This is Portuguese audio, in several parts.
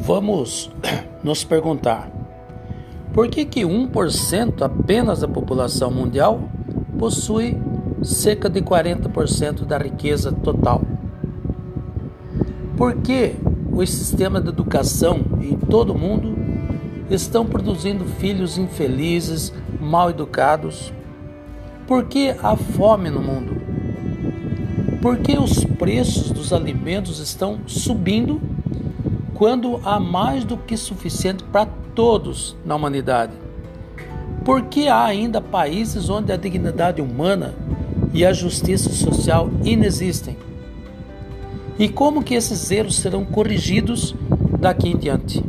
Vamos nos perguntar: por que, que 1% apenas da população mundial possui cerca de 40% da riqueza total? Por que os sistemas de educação em todo o mundo estão produzindo filhos infelizes, mal educados? Por que há fome no mundo? Por que os preços dos alimentos estão subindo quando há mais do que suficiente para todos na humanidade? Por que há ainda países onde a dignidade humana e a justiça social inexistem? E como que esses erros serão corrigidos daqui em diante?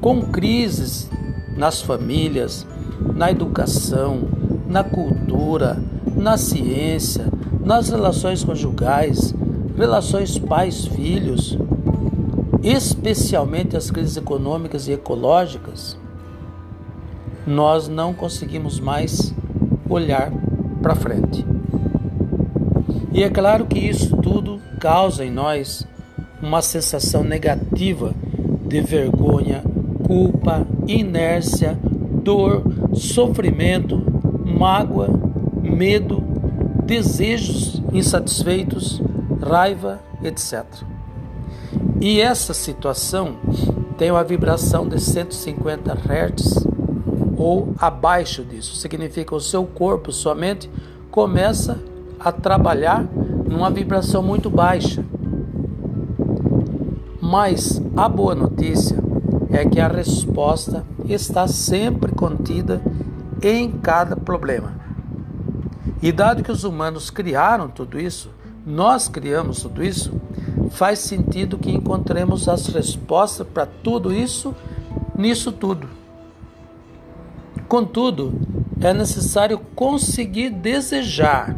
Com crises nas famílias, na educação, na cultura, na ciência, nas relações conjugais, relações pais-filhos, especialmente as crises econômicas e ecológicas, nós não conseguimos mais olhar para frente. E é claro que isso tudo causa em nós uma sensação negativa de vergonha, culpa, inércia, dor, sofrimento, mágoa, medo, desejos insatisfeitos, raiva, etc. E essa situação tem uma vibração de 150 Hz ou abaixo disso. Significa o seu corpo, sua mente começa a trabalhar numa vibração muito baixa. Mas a boa notícia é que a resposta está sempre contida em cada problema. E dado que os humanos criaram tudo isso, nós criamos tudo isso, faz sentido que encontremos as respostas para tudo isso nisso tudo. Contudo, é necessário conseguir desejar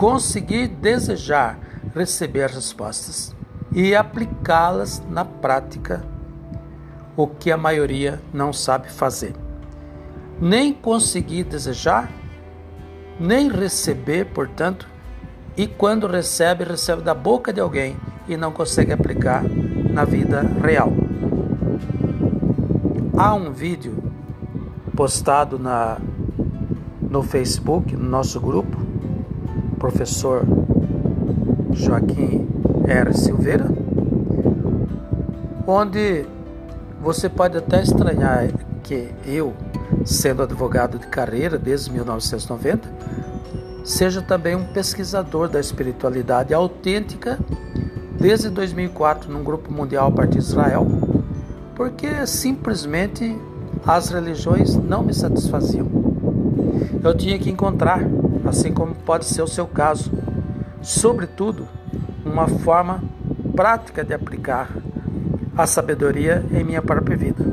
conseguir desejar receber respostas e aplicá-las na prática, o que a maioria não sabe fazer. Nem conseguir desejar, nem receber, portanto, e quando recebe, recebe da boca de alguém e não consegue aplicar na vida real. Há um vídeo postado na, no Facebook, no nosso grupo, professor Joaquim R. Silveira, onde você pode até estranhar que eu, sendo advogado de carreira desde 1990, seja também um pesquisador da espiritualidade autêntica desde 2004 num grupo mundial a partir de Israel, porque simplesmente as religiões não me satisfaziam. Eu tinha que encontrar assim como pode ser o seu caso. Sobretudo, uma forma prática de aplicar a sabedoria em minha própria vida.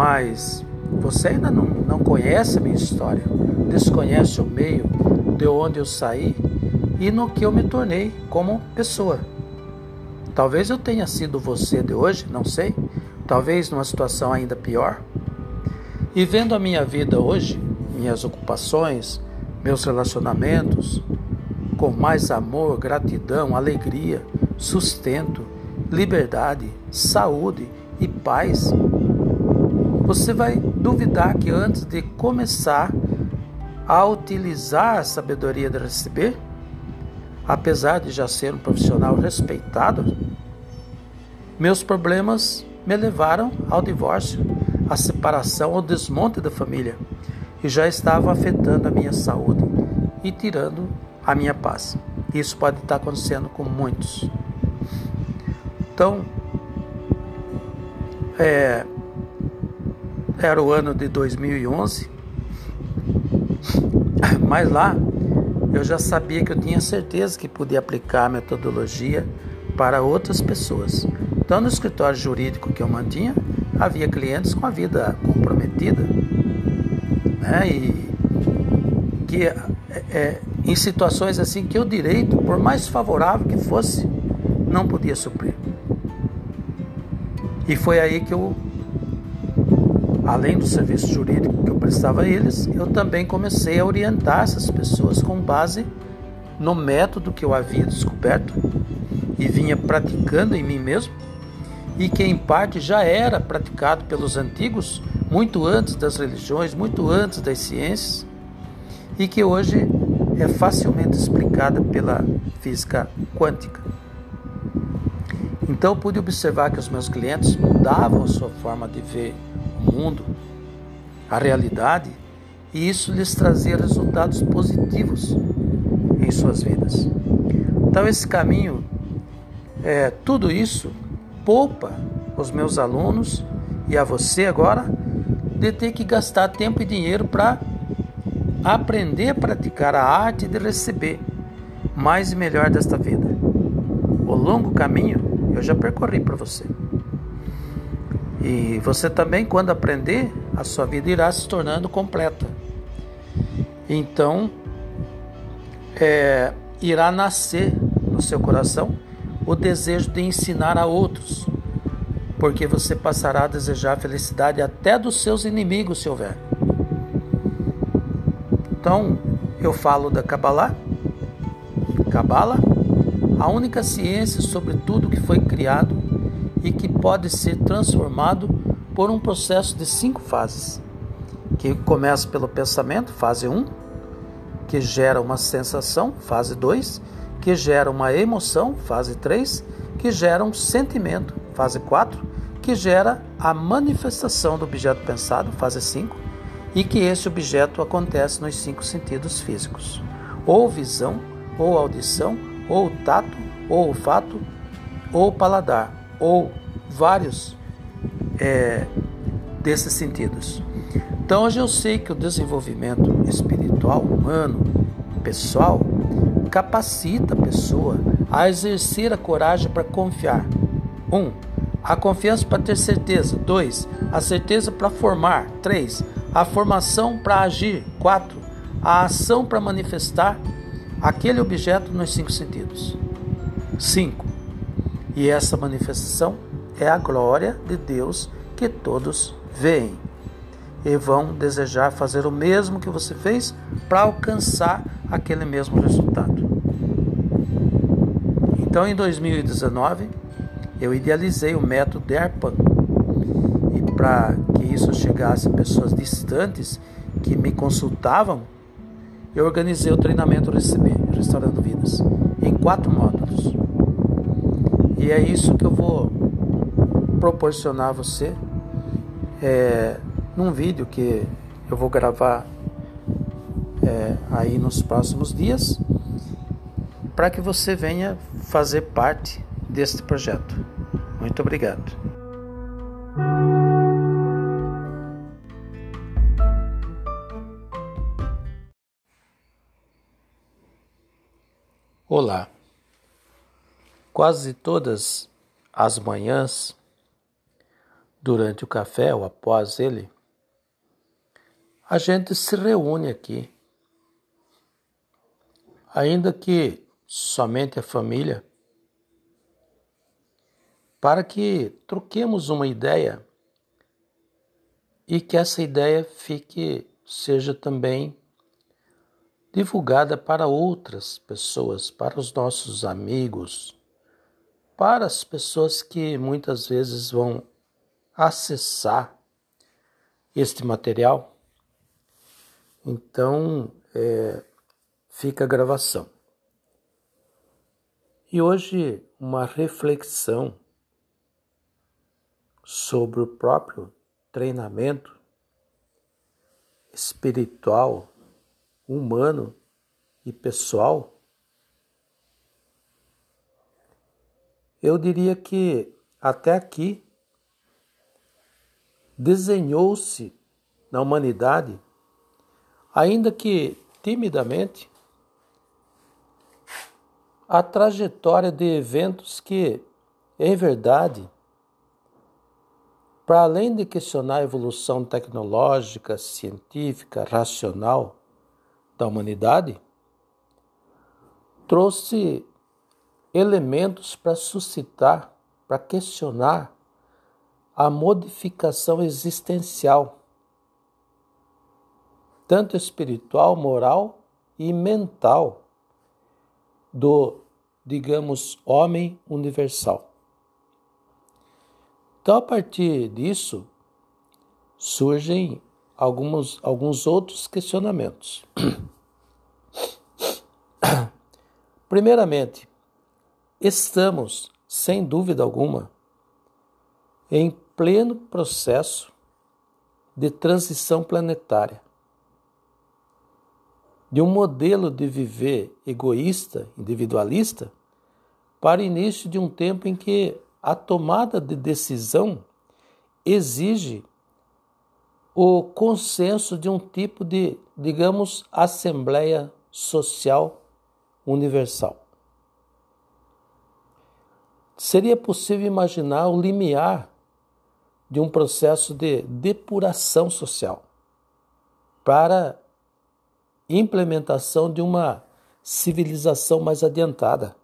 Mas você ainda não, não conhece a minha história, desconhece o meio de onde eu saí e no que eu me tornei como pessoa. Talvez eu tenha sido você de hoje, não sei, talvez numa situação ainda pior. E vendo a minha vida hoje, minhas ocupações, meus relacionamentos, com mais amor, gratidão, alegria, sustento, liberdade, saúde e paz, você vai duvidar que antes de começar a utilizar a sabedoria de receber, apesar de já ser um profissional respeitado, meus problemas me levaram ao divórcio, à separação, ao desmonte da família e já estava afetando a minha saúde e tirando a minha paz. Isso pode estar acontecendo com muitos. Então, é, era o ano de 2011, mas lá eu já sabia que eu tinha certeza que podia aplicar a metodologia para outras pessoas. Então, no escritório jurídico que eu mantinha, havia clientes com a vida comprometida né? E que é, é, em situações assim que o direito, por mais favorável que fosse, não podia suprir. E foi aí que eu, além do serviço jurídico que eu prestava a eles, eu também comecei a orientar essas pessoas com base no método que eu havia descoberto e vinha praticando em mim mesmo, e que em parte já era praticado pelos antigos, muito antes das religiões, muito antes das ciências, e que hoje é facilmente explicada pela física quântica. Então pude observar que os meus clientes mudavam a sua forma de ver mundo, a realidade, e isso lhes trazia resultados positivos em suas vidas. Então esse caminho, é, tudo isso poupa os meus alunos e a você agora de ter que gastar tempo e dinheiro para aprender a praticar a arte de receber mais e melhor desta vida. O longo caminho eu já percorri para você. E você também, quando aprender, a sua vida irá se tornando completa. Então, é, irá nascer no seu coração o desejo de ensinar a outros, porque você passará a desejar a felicidade até dos seus inimigos, se houver. Então, eu falo da Kabbalah. Kabbalah, a única ciência sobre tudo que foi criado e que pode ser transformado por um processo de cinco fases, que começa pelo pensamento, fase 1, que gera uma sensação, fase 2, que gera uma emoção, fase 3, que gera um sentimento, fase 4, que gera a manifestação do objeto pensado, fase 5, e que esse objeto acontece nos cinco sentidos físicos: ou visão, ou audição, ou tato, ou olfato, ou paladar, ou vários é, desses sentidos. Então, hoje eu sei que o desenvolvimento espiritual, humano, pessoal, capacita a pessoa a exercer a coragem para confiar. Um, a confiança para ter certeza. Dois, a certeza para formar. Três, a formação para agir. 4. A ação para manifestar aquele objeto nos cinco sentidos. 5. E essa manifestação é a glória de Deus que todos veem e vão desejar fazer o mesmo que você fez para alcançar aquele mesmo resultado. Então, em 2019, eu idealizei o método DERPAN e para que isso chegasse a pessoas distantes que me consultavam, eu organizei o treinamento Restaurando Vidas, em quatro módulos. E é isso que eu vou proporcionar a você é, num vídeo que eu vou gravar é, aí nos próximos dias, para que você venha fazer parte deste projeto. Muito obrigado. Olá. Quase todas as manhãs, durante o café ou após ele, a gente se reúne aqui. Ainda que somente a família, para que troquemos uma ideia e que essa ideia fique, seja também divulgada para outras pessoas, para os nossos amigos, para as pessoas que muitas vezes vão acessar este material. Então, é, fica a gravação. E hoje, uma reflexão sobre o próprio treinamento espiritual humano e pessoal, eu diria que até aqui desenhou-se na humanidade, ainda que timidamente, a trajetória de eventos que, em verdade, para além de questionar a evolução tecnológica, científica, racional, da humanidade, trouxe elementos para suscitar, para questionar a modificação existencial, tanto espiritual, moral e mental, do, digamos, homem universal. Então, a partir disso, surgem alguns, alguns outros questionamentos. Primeiramente, estamos, sem dúvida alguma, em pleno processo de transição planetária. De um modelo de viver egoísta, individualista, para início de um tempo em que a tomada de decisão exige o consenso de um tipo de, digamos, assembleia social universal. Seria possível imaginar o limiar de um processo de depuração social para implementação de uma civilização mais adiantada,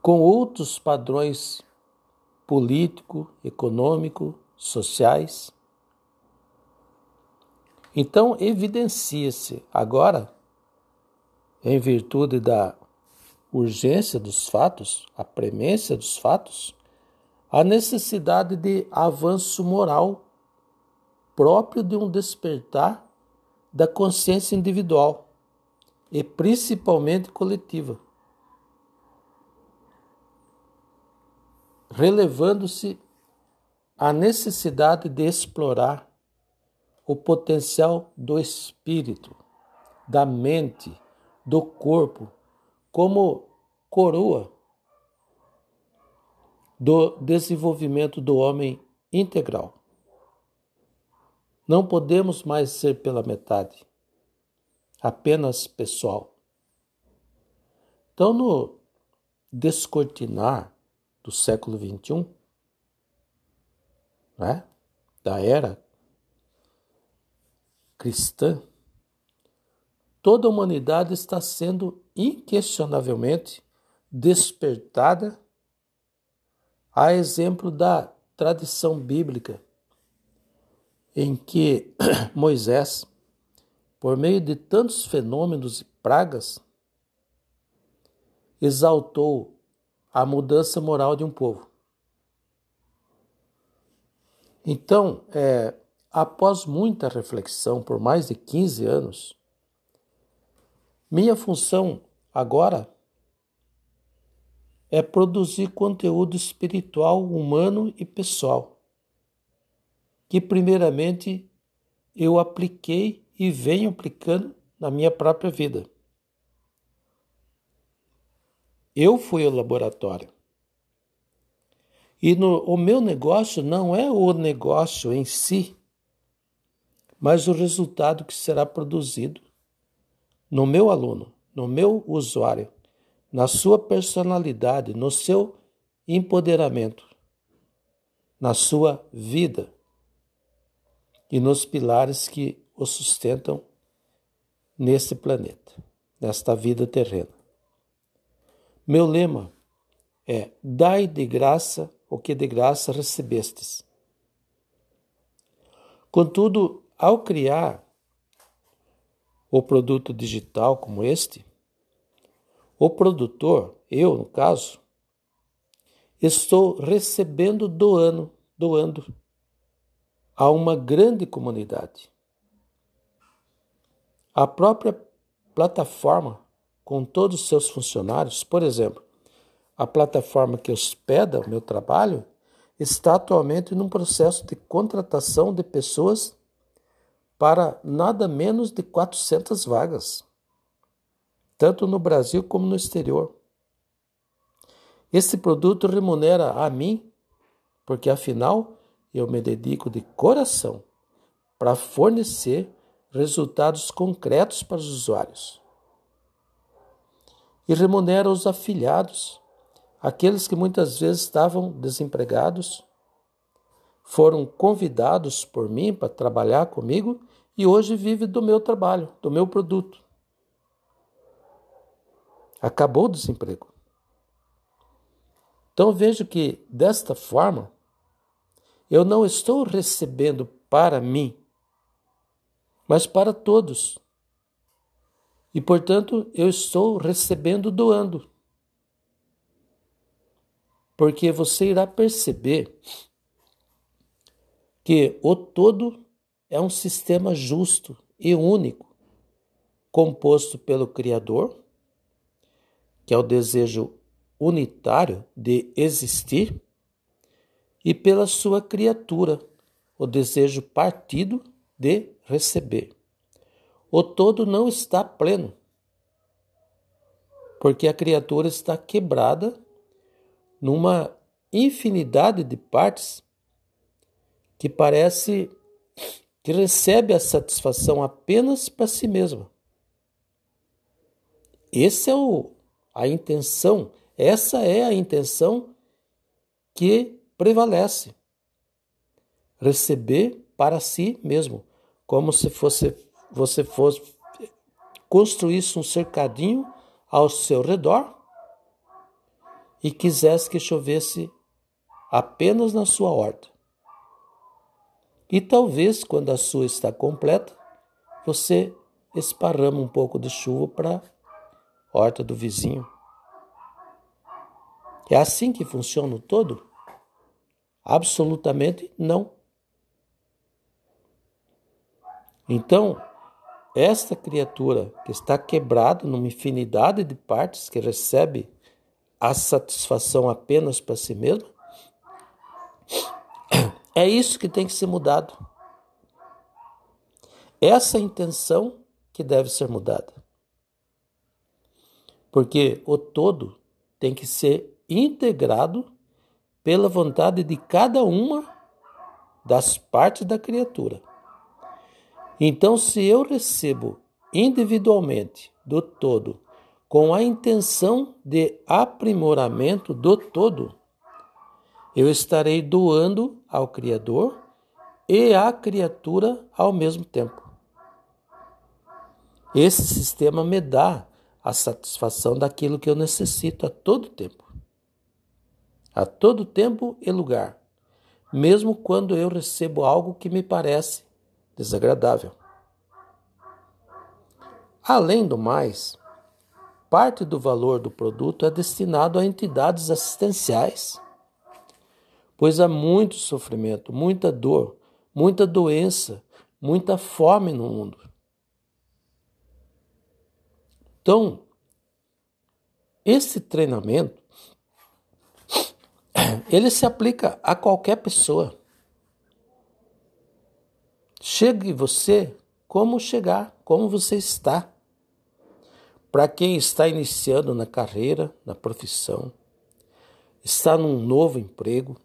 com outros padrões político, econômico, sociais. Então, evidencia-se agora, em virtude da urgência dos fatos, a premência dos fatos, a necessidade de avanço moral próprio de um despertar da consciência individual e principalmente coletiva, relevando-se a necessidade de explorar o potencial do espírito, da mente, do corpo, como coroa do desenvolvimento do homem integral. Não podemos mais ser pela metade, apenas pessoal. Então, no descortinar do século XXI, né, da era cristã, toda a humanidade está sendo inquestionavelmente despertada a exemplo da tradição bíblica, em que Moisés, por meio de tantos fenômenos e pragas, exaltou a mudança moral de um povo. Então, é, após muita reflexão por mais de 15 anos, minha função agora é produzir conteúdo espiritual, humano e pessoal, que primeiramente eu apliquei e venho aplicando na minha própria vida. Eu fui o laboratório. E no, o meu negócio não é o negócio em si, mas o resultado que será produzido no meu aluno, no meu usuário na sua personalidade, no seu empoderamento, na sua vida e nos pilares que o sustentam nesse planeta, nesta vida terrena. Meu lema é: dai de graça o que de graça recebestes. Contudo, ao criar o produto digital como este, o produtor, eu no caso, estou recebendo doando, doando a uma grande comunidade. A própria plataforma, com todos os seus funcionários, por exemplo, a plataforma que hospeda o meu trabalho, está atualmente num processo de contratação de pessoas para nada menos de 400 vagas tanto no Brasil como no exterior. Esse produto remunera a mim, porque afinal eu me dedico de coração para fornecer resultados concretos para os usuários. E remunera os afiliados, aqueles que muitas vezes estavam desempregados, foram convidados por mim para trabalhar comigo e hoje vivem do meu trabalho, do meu produto. Acabou o desemprego. Então vejo que desta forma eu não estou recebendo para mim, mas para todos. E, portanto, eu estou recebendo doando. Porque você irá perceber que o todo é um sistema justo e único, composto pelo Criador, que é o desejo unitário de existir, e pela sua criatura, o desejo partido de receber. O todo não está pleno, porque a criatura está quebrada numa infinidade de partes que parece que recebe a satisfação apenas para si mesma. Essa é o, a intenção, essa é a intenção que prevalece. Receber para si mesmo, como se fosse você fosse construísse um cercadinho ao seu redor e quisesse que chovesse apenas na sua horta. E talvez, quando a sua está completa, você esparrama um pouco de chuva para a horta do vizinho. É assim que funciona o todo? Absolutamente não. Então, esta criatura que está quebrada numa infinidade de partes, que recebe a satisfação apenas para si mesma, é isso que tem que ser mudado. Essa intenção que deve ser mudada. Porque o todo tem que ser integrado pela vontade de cada uma das partes da criatura. Então, se eu recebo individualmente do todo com a intenção de aprimoramento do todo, eu estarei doando ao Criador e à criatura ao mesmo tempo. Esse sistema me dá a satisfação daquilo que eu necessito a todo tempo. A todo tempo e lugar, mesmo quando eu recebo algo que me parece desagradável. Além do mais, parte do valor do produto é destinado a entidades assistenciais, pois há muito sofrimento, muita dor, muita doença, muita fome no mundo. Então, esse treinamento ele se aplica a qualquer pessoa. Chegue você como chegar, como você está. Para quem está iniciando na carreira, na profissão, está num novo emprego,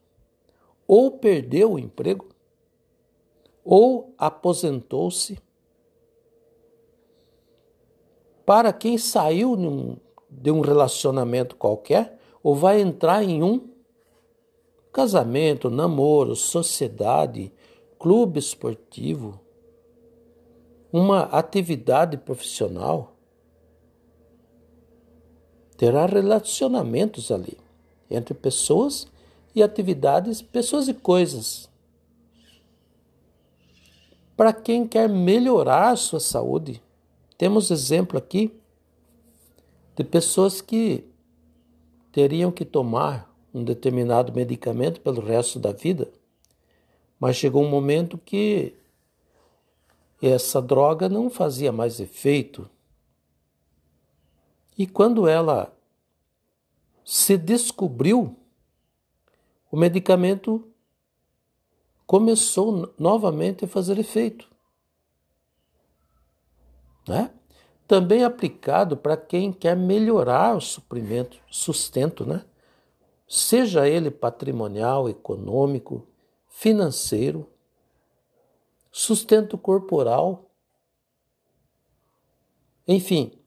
ou perdeu o emprego, ou aposentou-se. Para quem saiu de um relacionamento qualquer, ou vai entrar em um casamento, namoro, sociedade, clube esportivo, uma atividade profissional, terá relacionamentos ali entre pessoas e atividades, pessoas e coisas. Para quem quer melhorar a sua saúde, temos exemplo aqui de pessoas que teriam que tomar um determinado medicamento pelo resto da vida mas chegou um momento que essa droga não fazia mais efeito. E quando ela se descobriu, o medicamento começou novamente a fazer efeito. Né? Também aplicado para quem quer melhorar o suprimento, sustento, né? seja ele patrimonial, econômico, financeiro, sustento corporal. Enfim,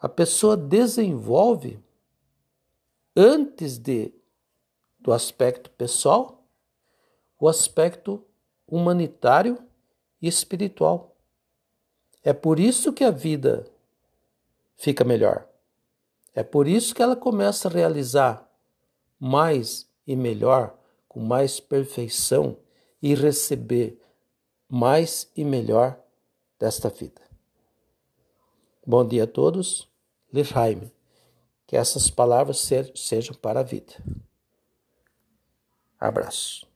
a pessoa desenvolve antes de do aspecto pessoal, o aspecto humanitário e espiritual. É por isso que a vida fica melhor. É por isso que ela começa a realizar mais e melhor com mais perfeição e receber mais e melhor desta vida. Bom dia a todos. Lifheim. Que essas palavras sejam para a vida. Abraço.